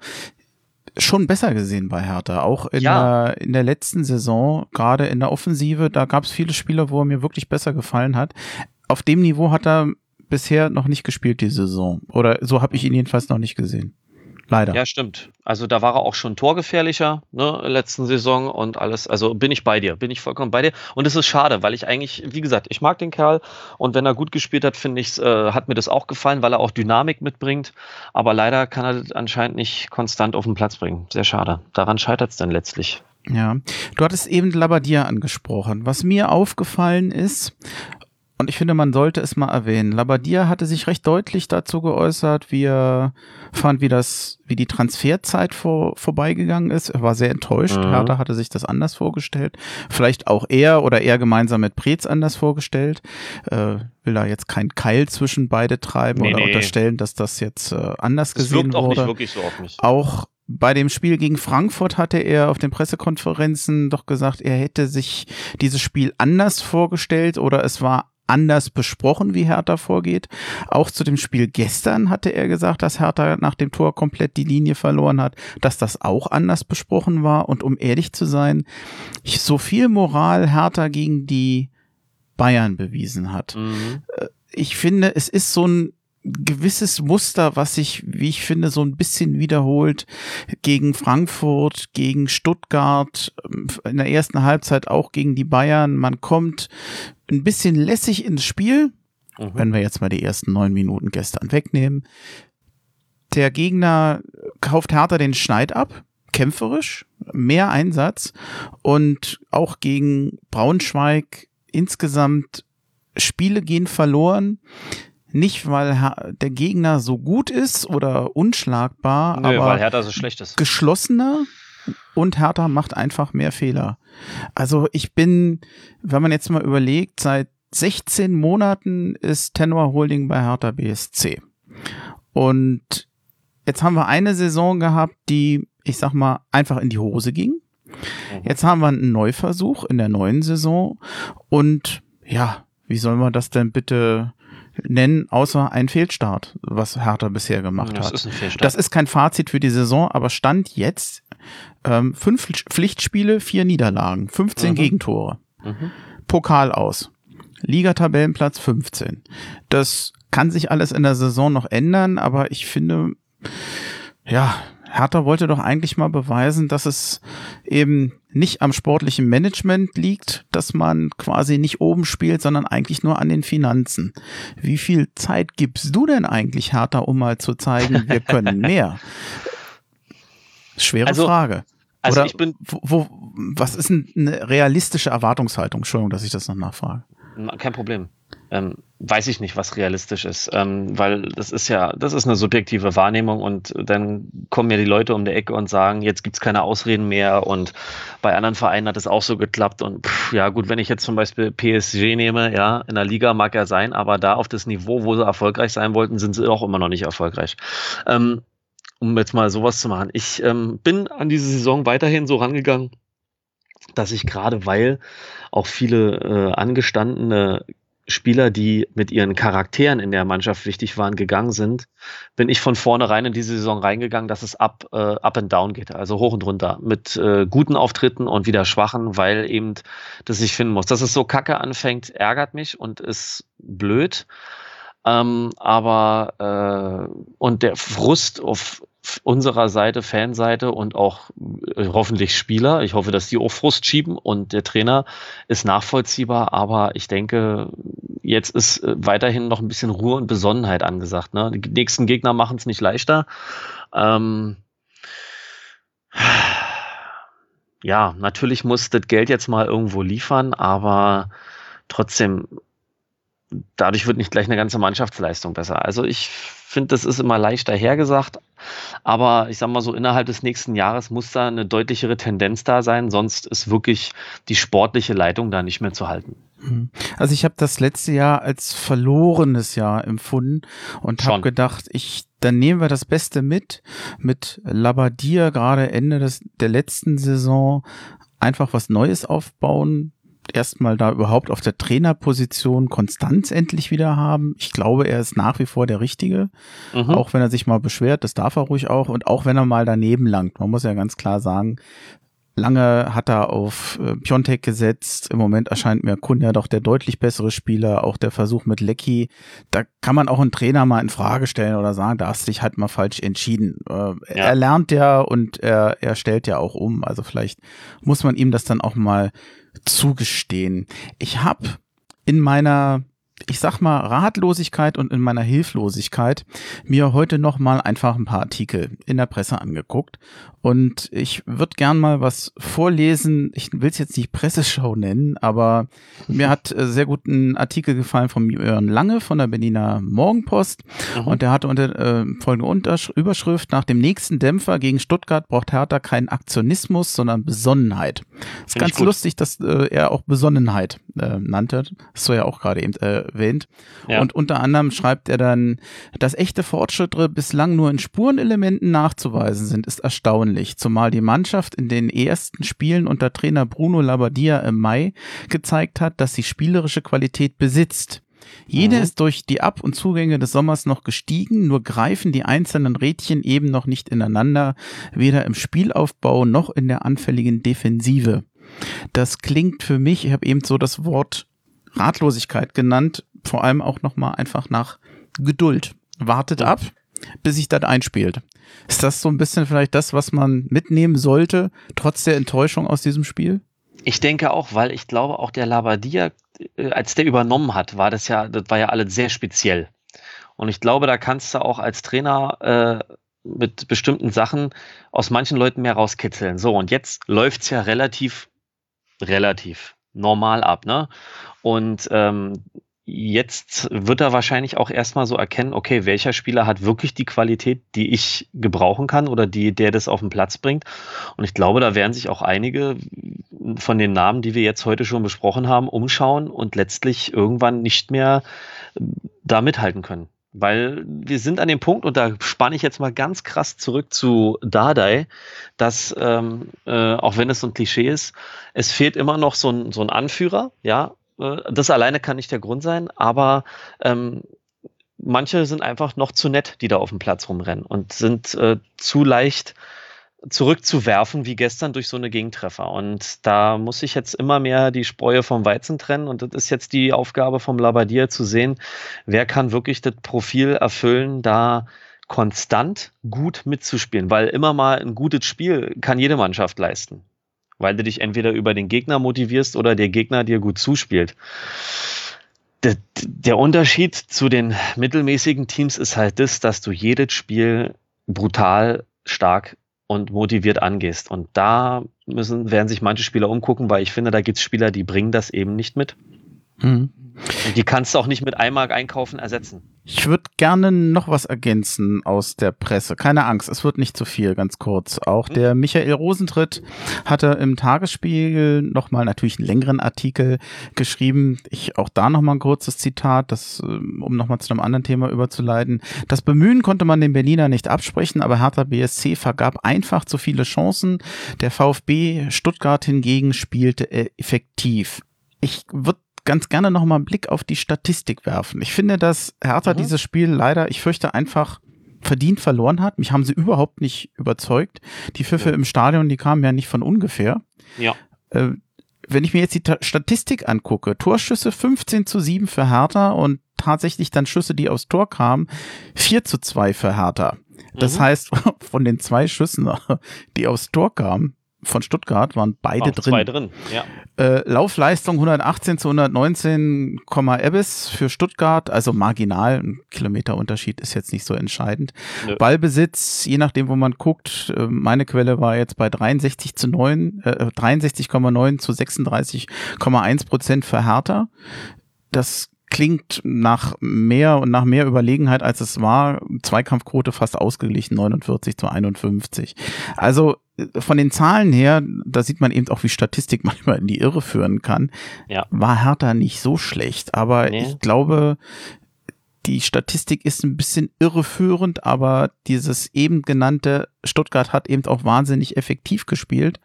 schon besser gesehen bei Hertha. Auch in, ja. der, in der letzten Saison, gerade in der Offensive, da gab es viele Spieler, wo er mir wirklich besser gefallen hat. Auf dem Niveau hat er bisher noch nicht gespielt, die Saison. Oder so habe ich ihn jedenfalls noch nicht gesehen. Leider.
Ja, stimmt. Also da war er auch schon torgefährlicher, ne, letzten Saison und alles. Also bin ich bei dir, bin ich vollkommen bei dir. Und es ist schade, weil ich eigentlich, wie gesagt, ich mag den Kerl und wenn er gut gespielt hat, finde ich, äh, hat mir das auch gefallen, weil er auch Dynamik mitbringt. Aber leider kann er das anscheinend nicht konstant auf den Platz bringen. Sehr schade. Daran scheitert es dann letztlich.
Ja, du hattest eben Labadia angesprochen. Was mir aufgefallen ist, und ich finde, man sollte es mal erwähnen. Labadia hatte sich recht deutlich dazu geäußert, wie er fand, wie das, wie die Transferzeit vor, vorbeigegangen ist. Er war sehr enttäuscht. Mhm. Hertha hatte sich das anders vorgestellt. Vielleicht auch er oder er gemeinsam mit Preetz anders vorgestellt. Äh, will da jetzt kein Keil zwischen beide treiben nee, oder nee. unterstellen, dass das jetzt äh, anders das gesehen auch wurde. Nicht wirklich so auf mich. Auch bei dem Spiel gegen Frankfurt hatte er auf den Pressekonferenzen doch gesagt, er hätte sich dieses Spiel anders vorgestellt oder es war anders besprochen, wie Hertha vorgeht. Auch zu dem Spiel gestern hatte er gesagt, dass Hertha nach dem Tor komplett die Linie verloren hat, dass das auch anders besprochen war. Und um ehrlich zu sein, so viel Moral Hertha gegen die Bayern bewiesen hat. Mhm. Äh, ich finde, es ist so ein gewisses Muster, was sich, wie ich finde, so ein bisschen wiederholt gegen Frankfurt, gegen Stuttgart, ähm, in der ersten Halbzeit auch gegen die Bayern. Man kommt ein bisschen lässig ins Spiel, mhm. wenn wir jetzt mal die ersten neun Minuten gestern wegnehmen. Der Gegner kauft härter den Schneid ab, kämpferisch, mehr Einsatz und auch gegen Braunschweig insgesamt Spiele gehen verloren. Nicht, weil der Gegner so gut ist oder unschlagbar, Nö, aber
weil Hertha so schlecht ist.
geschlossener und Hertha macht einfach mehr Fehler. Also ich bin, wenn man jetzt mal überlegt, seit 16 Monaten ist Tenor Holding bei Hertha BSC. Und jetzt haben wir eine Saison gehabt, die, ich sag mal, einfach in die Hose ging. Mhm. Jetzt haben wir einen Neuversuch in der neuen Saison und ja, wie soll man das denn bitte nennen, außer ein Fehlstart, was Hertha bisher gemacht das hat. Ist. Das ist kein Fazit für die Saison, aber Stand jetzt ähm, fünf Pflichtspiele, vier Niederlagen, 15 mhm. Gegentore. Mhm. Pokal aus. Liga-Tabellenplatz 15. Das kann sich alles in der Saison noch ändern, aber ich finde, ja, Hertha wollte doch eigentlich mal beweisen, dass es eben nicht am sportlichen Management liegt, dass man quasi nicht oben spielt, sondern eigentlich nur an den Finanzen. Wie viel Zeit gibst du denn eigentlich Hertha, um mal zu zeigen, wir können mehr? Schwere also, Frage.
Also Oder ich bin.
Wo, wo, was ist eine realistische Erwartungshaltung? Entschuldigung, dass ich das noch nachfrage.
Kein Problem ähm, weiß ich nicht, was realistisch ist, ähm, weil das ist ja, das ist eine subjektive Wahrnehmung und dann kommen ja die Leute um die Ecke und sagen, jetzt gibt's keine Ausreden mehr und bei anderen Vereinen hat es auch so geklappt und pff, ja gut, wenn ich jetzt zum Beispiel PSG nehme, ja, in der Liga mag er sein, aber da auf das Niveau, wo sie erfolgreich sein wollten, sind sie auch immer noch nicht erfolgreich. Ähm, um jetzt mal sowas zu machen. Ich ähm, bin an diese Saison weiterhin so rangegangen, dass ich gerade, weil auch viele äh, angestandene Spieler, die mit ihren Charakteren in der Mannschaft wichtig waren, gegangen sind, bin ich von vornherein in diese Saison reingegangen, dass es up, äh, up and down geht, also hoch und runter, mit äh, guten Auftritten und wieder schwachen, weil eben das sich finden muss. Dass es so kacke anfängt, ärgert mich und ist blöd. Ähm, aber äh, und der Frust auf unserer Seite, Fanseite und auch äh, hoffentlich Spieler. Ich hoffe, dass die auch Frust schieben und der Trainer ist nachvollziehbar, aber ich denke, jetzt ist äh, weiterhin noch ein bisschen Ruhe und Besonnenheit angesagt. Ne? Die nächsten Gegner machen es nicht leichter. Ähm, ja, natürlich muss das Geld jetzt mal irgendwo liefern, aber trotzdem, dadurch wird nicht gleich eine ganze Mannschaftsleistung besser. Also ich finde, das ist immer leichter hergesagt, aber ich sag mal so, innerhalb des nächsten Jahres muss da eine deutlichere Tendenz da sein, sonst ist wirklich die sportliche Leitung da nicht mehr zu halten.
Mhm. Also ich habe das letzte Jahr als verlorenes Jahr empfunden und habe gedacht, ich dann nehmen wir das Beste mit mit Labadia gerade Ende des, der letzten Saison einfach was Neues aufbauen, erstmal da überhaupt auf der Trainerposition Konstanz endlich wieder haben. Ich glaube, er ist nach wie vor der Richtige. Mhm. Auch wenn er sich mal beschwert, das darf er ruhig auch. Und auch wenn er mal daneben langt. Man muss ja ganz klar sagen, Lange hat er auf äh, Piontek gesetzt. Im Moment erscheint mir Kunja doch der deutlich bessere Spieler. Auch der Versuch mit Lecky. Da kann man auch einen Trainer mal in Frage stellen oder sagen, da hast du dich halt mal falsch entschieden. Äh, ja. Er lernt ja und er, er stellt ja auch um. Also vielleicht muss man ihm das dann auch mal zugestehen. Ich habe in meiner ich sag mal, Ratlosigkeit und in meiner Hilflosigkeit mir heute noch mal einfach ein paar Artikel in der Presse angeguckt und ich würde gern mal was vorlesen. Ich will es jetzt nicht Presseschau nennen, aber mir hat äh, sehr gut ein Artikel gefallen von Jörn Lange von der Berliner Morgenpost mhm. und der hatte unter äh, folgende Untersch Überschrift nach dem nächsten Dämpfer gegen Stuttgart braucht Hertha keinen Aktionismus, sondern Besonnenheit. Ist ganz lustig, dass äh, er auch Besonnenheit äh, nannte. Das soll ja auch gerade eben äh, erwähnt. Ja. Und unter anderem schreibt er dann, dass echte Fortschritte bislang nur in Spurenelementen nachzuweisen sind, ist erstaunlich, zumal die Mannschaft in den ersten Spielen unter Trainer Bruno Labbadia im Mai gezeigt hat, dass sie spielerische Qualität besitzt. Jene mhm. ist durch die Ab- und Zugänge des Sommers noch gestiegen, nur greifen die einzelnen Rädchen eben noch nicht ineinander, weder im Spielaufbau noch in der anfälligen Defensive. Das klingt für mich, ich habe eben so das Wort Ratlosigkeit genannt, vor allem auch nochmal einfach nach Geduld. Wartet ab, bis sich das einspielt. Ist das so ein bisschen vielleicht das, was man mitnehmen sollte, trotz der Enttäuschung aus diesem Spiel?
Ich denke auch, weil ich glaube, auch der Labadia, äh, als der übernommen hat, war das ja, das war ja alles sehr speziell. Und ich glaube, da kannst du auch als Trainer äh, mit bestimmten Sachen aus manchen Leuten mehr rauskitzeln. So, und jetzt läuft's ja relativ, relativ normal ab, ne? Und ähm, jetzt wird er wahrscheinlich auch erstmal so erkennen, okay, welcher Spieler hat wirklich die Qualität, die ich gebrauchen kann oder die, der das auf den Platz bringt. Und ich glaube, da werden sich auch einige von den Namen, die wir jetzt heute schon besprochen haben, umschauen und letztlich irgendwann nicht mehr äh, da mithalten können. Weil wir sind an dem Punkt, und da spanne ich jetzt mal ganz krass zurück zu Dardai, dass, ähm, äh, auch wenn es so ein Klischee ist, es fehlt immer noch so ein, so ein Anführer, ja, äh, das alleine kann nicht der Grund sein, aber ähm, manche sind einfach noch zu nett, die da auf dem Platz rumrennen und sind äh, zu leicht zurückzuwerfen wie gestern durch so eine Gegentreffer. Und da muss ich jetzt immer mehr die Spreue vom Weizen trennen. Und das ist jetzt die Aufgabe vom Labadier zu sehen, wer kann wirklich das Profil erfüllen, da konstant gut mitzuspielen. Weil immer mal ein gutes Spiel kann jede Mannschaft leisten weil du dich entweder über den Gegner motivierst oder der Gegner dir gut zuspielt. Der, der Unterschied zu den mittelmäßigen Teams ist halt das, dass du jedes Spiel brutal stark und motiviert angehst. Und da müssen, werden sich manche Spieler umgucken, weil ich finde, da gibt es Spieler, die bringen das eben nicht mit. Mhm. Und die kannst du auch nicht mit Einmark einkaufen ersetzen.
Ich würde gerne noch was ergänzen aus der Presse. Keine Angst, es wird nicht zu viel, ganz kurz. Auch hm. der Michael Rosentritt hatte im Tagesspiegel nochmal natürlich einen längeren Artikel geschrieben. Ich auch da nochmal ein kurzes Zitat, das, ähm, um nochmal zu einem anderen Thema überzuleiten. Das Bemühen konnte man den Berliner nicht absprechen, aber Hertha BSC vergab einfach zu viele Chancen. Der VfB Stuttgart hingegen spielte effektiv. Ich würde ganz gerne noch mal einen Blick auf die Statistik werfen. Ich finde, dass Hertha mhm. dieses Spiel leider, ich fürchte, einfach verdient verloren hat. Mich haben sie überhaupt nicht überzeugt. Die Pfiffe ja. im Stadion, die kamen ja nicht von ungefähr.
Ja.
Äh, wenn ich mir jetzt die Ta Statistik angucke, Torschüsse 15 zu 7 für Hertha und tatsächlich dann Schüsse, die aufs Tor kamen, 4 zu 2 für Hertha. Das mhm. heißt, von den zwei Schüssen, die aufs Tor kamen, von Stuttgart waren beide drin.
Zwei drin, ja.
Äh, Laufleistung 118 zu 119, Ebbes für Stuttgart, also marginal, ein Kilometerunterschied ist jetzt nicht so entscheidend. Nö. Ballbesitz, je nachdem, wo man guckt, äh, meine Quelle war jetzt bei 63 zu 9, äh, 63,9 zu 36,1 Prozent für Hertha. Das klingt nach mehr und nach mehr Überlegenheit, als es war. Zweikampfquote fast ausgeglichen, 49 zu 51. Also äh, von den Zahlen her, da sieht man eben auch, wie Statistik manchmal in die Irre führen kann, ja. war Hertha nicht so schlecht. Aber nee. ich glaube, die Statistik ist ein bisschen irreführend, aber dieses eben genannte Stuttgart hat eben auch wahnsinnig effektiv gespielt.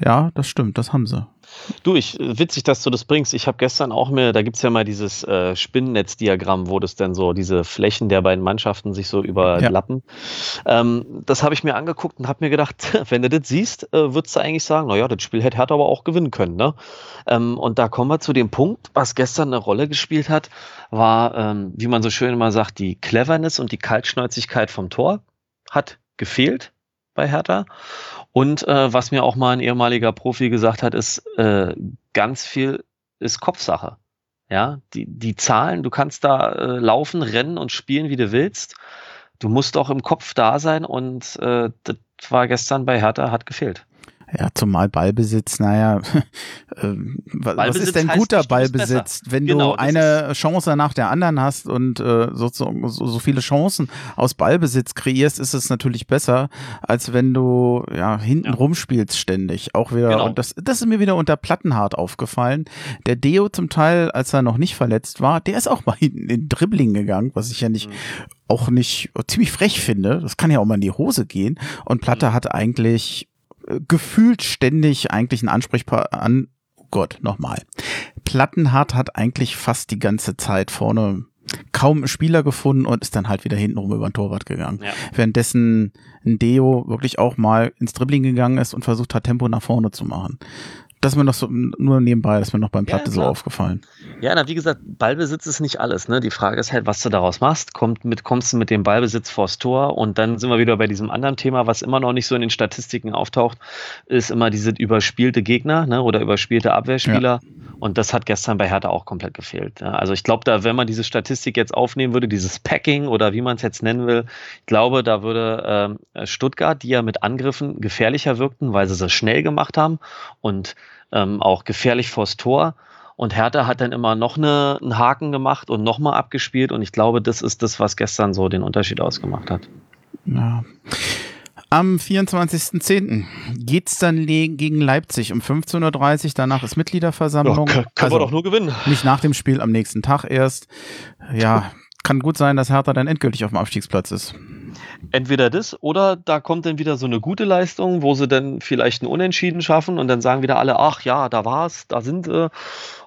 Ja, das stimmt, das haben sie.
Du, ich, witzig, dass du das bringst. Ich habe gestern auch mir, da gibt es ja mal dieses äh, Spinnennetzdiagramm, wo das dann so, diese Flächen der beiden Mannschaften sich so überlappen. Ja. Ähm, das habe ich mir angeguckt und habe mir gedacht, wenn du das siehst, äh, würdest du eigentlich sagen, naja, das Spiel hätte Hertha aber auch gewinnen können. Ne? Ähm, und da kommen wir zu dem Punkt, was gestern eine Rolle gespielt hat, war, ähm, wie man so schön immer sagt, die Cleverness und die Kaltschnäuzigkeit vom Tor hat gefehlt bei Hertha. Und äh, was mir auch mal ein ehemaliger Profi gesagt hat, ist, äh, ganz viel ist Kopfsache. Ja, die, die Zahlen, du kannst da äh, laufen, rennen und spielen, wie du willst. Du musst auch im Kopf da sein und äh, das war gestern bei Hertha, hat gefehlt.
Ja, zumal Ballbesitz, naja, äh, was ist denn guter Ballbesitz, wenn genau, du eine Chance nach der anderen hast und äh, so, so, so viele Chancen aus Ballbesitz kreierst, ist es natürlich besser, als wenn du ja hinten ja. rumspielst ständig. Auch wieder, genau. und das, das ist mir wieder unter Plattenhart aufgefallen. Der Deo zum Teil, als er noch nicht verletzt war, der ist auch mal hinten in Dribbling gegangen, was ich ja nicht mhm auch nicht ziemlich frech finde. Das kann ja auch mal in die Hose gehen. Und Platte mhm. hat eigentlich gefühlt ständig eigentlich ein Ansprechpartner an, oh Gott, nochmal. Plattenhardt hat eigentlich fast die ganze Zeit vorne kaum einen Spieler gefunden und ist dann halt wieder hintenrum über den Torwart gegangen. Ja. Währenddessen ein Deo wirklich auch mal ins Dribbling gegangen ist und versucht hat, Tempo nach vorne zu machen das ist mir noch so, nur nebenbei, das ist mir noch beim Platte ja, so aufgefallen.
Ja, na, wie gesagt, Ballbesitz ist nicht alles, ne? Die Frage ist halt, was du daraus machst. Kommt mit, kommst du mit dem Ballbesitz vors Tor und dann sind wir wieder bei diesem anderen Thema, was immer noch nicht so in den Statistiken auftaucht, ist immer diese überspielte Gegner, ne? Oder überspielte Abwehrspieler. Ja. Und das hat gestern bei Hertha auch komplett gefehlt. Ja? Also ich glaube, da, wenn man diese Statistik jetzt aufnehmen würde, dieses Packing oder wie man es jetzt nennen will, ich glaube, da würde äh, Stuttgart, die ja mit Angriffen gefährlicher wirkten, weil sie es schnell gemacht haben und ähm, auch gefährlich vors Tor. Und Hertha hat dann immer noch eine, einen Haken gemacht und nochmal abgespielt. Und ich glaube, das ist das, was gestern so den Unterschied ausgemacht hat.
Ja. Am 24.10. geht's dann gegen Leipzig um 15.30 Uhr. Danach ist Mitgliederversammlung. Oh,
können also, wir doch nur gewinnen.
Nicht nach dem Spiel, am nächsten Tag erst. Ja, kann gut sein, dass Hertha dann endgültig auf dem Abstiegsplatz ist.
Entweder das oder da kommt dann wieder so eine gute Leistung, wo sie dann vielleicht ein Unentschieden schaffen und dann sagen wieder alle, ach ja, da war's, da sind sie.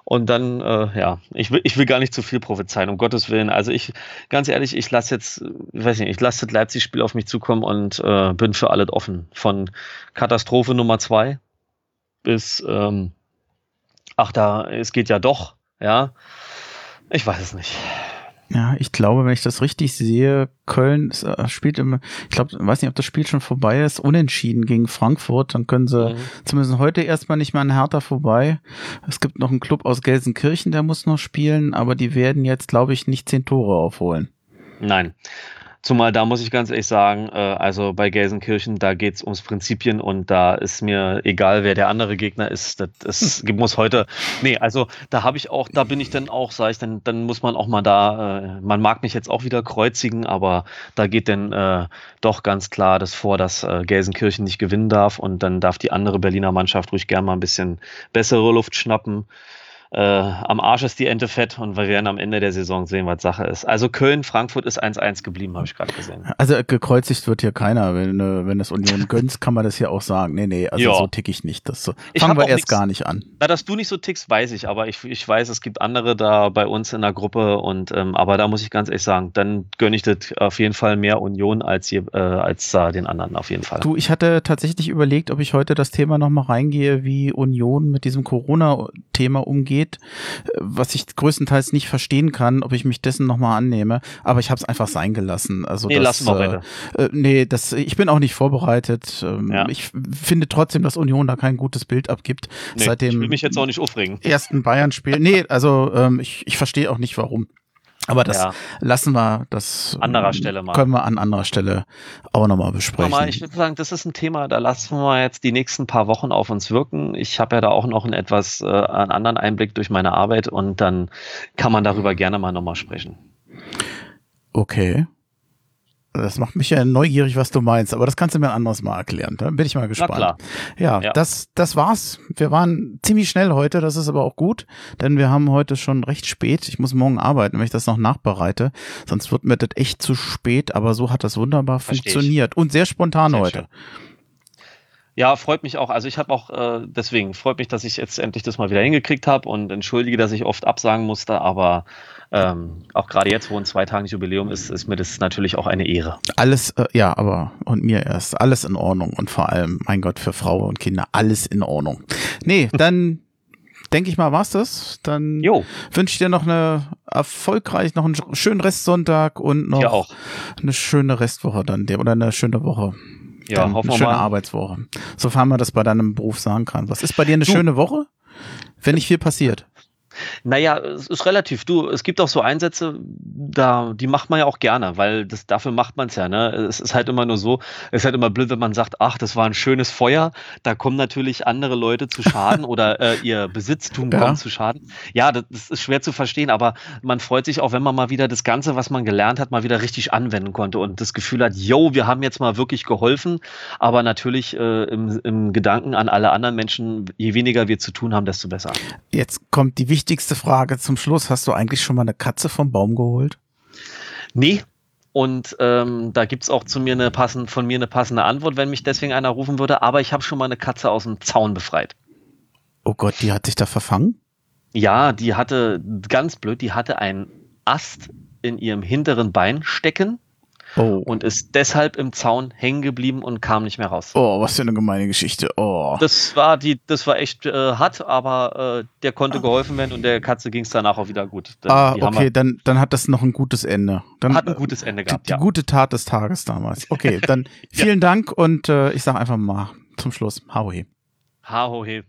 Und dann, äh, ja, ich will, ich will gar nicht zu viel prophezeien, um Gottes Willen. Also ich, ganz ehrlich, ich lasse jetzt, ich weiß nicht, ich lasse das Leipzig-Spiel auf mich zukommen und äh, bin für alles offen. Von Katastrophe Nummer zwei bis, ähm, ach da, es geht ja doch, ja. Ich weiß es nicht.
Ja, ich glaube, wenn ich das richtig sehe, Köln äh, spielt immer, ich glaube, weiß nicht, ob das Spiel schon vorbei ist, unentschieden gegen Frankfurt, dann können sie mhm. zumindest heute erstmal nicht mehr an Hertha vorbei. Es gibt noch einen Club aus Gelsenkirchen, der muss noch spielen, aber die werden jetzt, glaube ich, nicht zehn Tore aufholen.
Nein. Zumal da muss ich ganz ehrlich sagen, äh, also bei Gelsenkirchen, da geht es ums Prinzipien und da ist mir egal, wer der andere Gegner ist. Das, das muss heute. Nee, also da habe ich auch, da bin ich dann auch, sage ich, dann, dann muss man auch mal da, äh, man mag mich jetzt auch wieder kreuzigen, aber da geht dann äh, doch ganz klar das vor, dass äh, Gelsenkirchen nicht gewinnen darf und dann darf die andere Berliner Mannschaft ruhig gerne mal ein bisschen bessere Luft schnappen äh, am Arsch ist die Ente fett und wir werden am Ende der Saison sehen, was Sache ist. Also Köln, Frankfurt ist 1-1 geblieben, habe ich gerade gesehen.
Also gekreuzigt wird hier keiner. Wenn, äh, wenn das Union gönnt, kann man das hier auch sagen. Nee, nee, also ja. so tick ich nicht. Das so, fangen wir erst nix, gar nicht an.
Na, dass du nicht so tickst, weiß ich, aber ich, ich weiß, es gibt andere da bei uns in der Gruppe und ähm, aber da muss ich ganz ehrlich sagen, dann gönne ich das auf jeden Fall mehr Union als, je, äh, als äh, den anderen auf jeden Fall.
Du, ich hatte tatsächlich überlegt, ob ich heute das Thema nochmal reingehe, wie Union mit diesem Corona-Thema umgeht geht, was ich größtenteils nicht verstehen kann, ob ich mich dessen nochmal annehme. Aber ich habe es einfach sein gelassen. Also
nee,
das,
lassen wir
äh, äh, nee, das, ich bin auch nicht vorbereitet. Ähm, ja. Ich finde trotzdem, dass Union da kein gutes Bild abgibt. Nee, seit dem ich
will mich jetzt auch nicht aufregen.
Ersten Bayern-Spiel. Nee, also ähm, ich, ich verstehe auch nicht, warum. Aber das ja. lassen wir, das
anderer Stelle mal.
können wir an anderer Stelle auch nochmal besprechen. Mal,
ich würde sagen, das ist ein Thema, da lassen wir jetzt die nächsten paar Wochen auf uns wirken. Ich habe ja da auch noch einen etwas äh, einen anderen Einblick durch meine Arbeit und dann kann man darüber gerne mal nochmal sprechen.
Okay. Das macht mich ja neugierig, was du meinst, aber das kannst du mir ein anderes Mal erklären. Da bin ich mal gespannt. Na klar. Ja, ja, Das, das war's. Wir waren ziemlich schnell heute, das ist aber auch gut, denn wir haben heute schon recht spät. Ich muss morgen arbeiten, wenn ich das noch nachbereite. Sonst wird mir das echt zu spät, aber so hat das wunderbar Versteh funktioniert ich. und sehr spontan sehr heute. Schön.
Ja, freut mich auch. Also ich habe auch, äh, deswegen freut mich, dass ich jetzt endlich das mal wieder hingekriegt habe und entschuldige, dass ich oft absagen musste, aber ähm, auch gerade jetzt, wo ein zweitages Jubiläum ist, ist mir das natürlich auch eine Ehre.
Alles, äh, ja, aber und mir erst, alles in Ordnung und vor allem, mein Gott, für Frau und Kinder, alles in Ordnung. Nee, dann denke ich mal, war's das. Dann wünsche ich dir noch eine erfolgreich, noch einen schönen Restsonntag und noch eine schöne Restwoche dann, oder eine schöne Woche. Ja, dann hoffen eine schöne mal. Arbeitswoche. Sofern man das bei deinem Beruf sagen kann. Was ist bei dir eine du. schöne Woche? Wenn nicht viel passiert.
Naja, es ist relativ. Du, es gibt auch so Einsätze, da, die macht man ja auch gerne, weil das, dafür macht man es ja. Ne? Es ist halt immer nur so, es ist halt immer blöd, wenn man sagt, ach, das war ein schönes Feuer, da kommen natürlich andere Leute zu Schaden oder äh, ihr Besitztum ja. kommt zu Schaden. Ja, das, das, ist schwer zu verstehen, aber man freut sich auch, wenn man mal wieder das Ganze, was man gelernt hat, mal wieder richtig anwenden konnte und das Gefühl hat, yo, wir haben jetzt mal wirklich geholfen, aber natürlich äh, im, im Gedanken an alle anderen Menschen, je weniger wir zu tun haben, desto besser.
Jetzt kommt die wichtigste Frage zum Schluss. Hast du eigentlich schon mal eine Katze vom Baum geholt?
Nee. Und ähm, da gibt es auch zu mir eine passend, von mir eine passende Antwort, wenn mich deswegen einer rufen würde. Aber ich habe schon mal eine Katze aus dem Zaun befreit.
Oh Gott, die hat sich da verfangen?
Ja, die hatte, ganz blöd, die hatte einen Ast in ihrem hinteren Bein stecken Oh. Und ist deshalb im Zaun hängen geblieben und kam nicht mehr raus.
Oh, was für eine gemeine Geschichte. Oh.
Das war die, das war echt äh, hart, aber äh, der konnte geholfen werden und der Katze ging es danach auch wieder gut.
Denn ah, okay, dann, dann hat das noch ein gutes Ende. Dann,
hat ein gutes Ende gehabt.
Die, die gute Tat des Tages damals. Okay, dann vielen ja. Dank und äh, ich sage einfach mal zum Schluss, Haohe.
Haohe.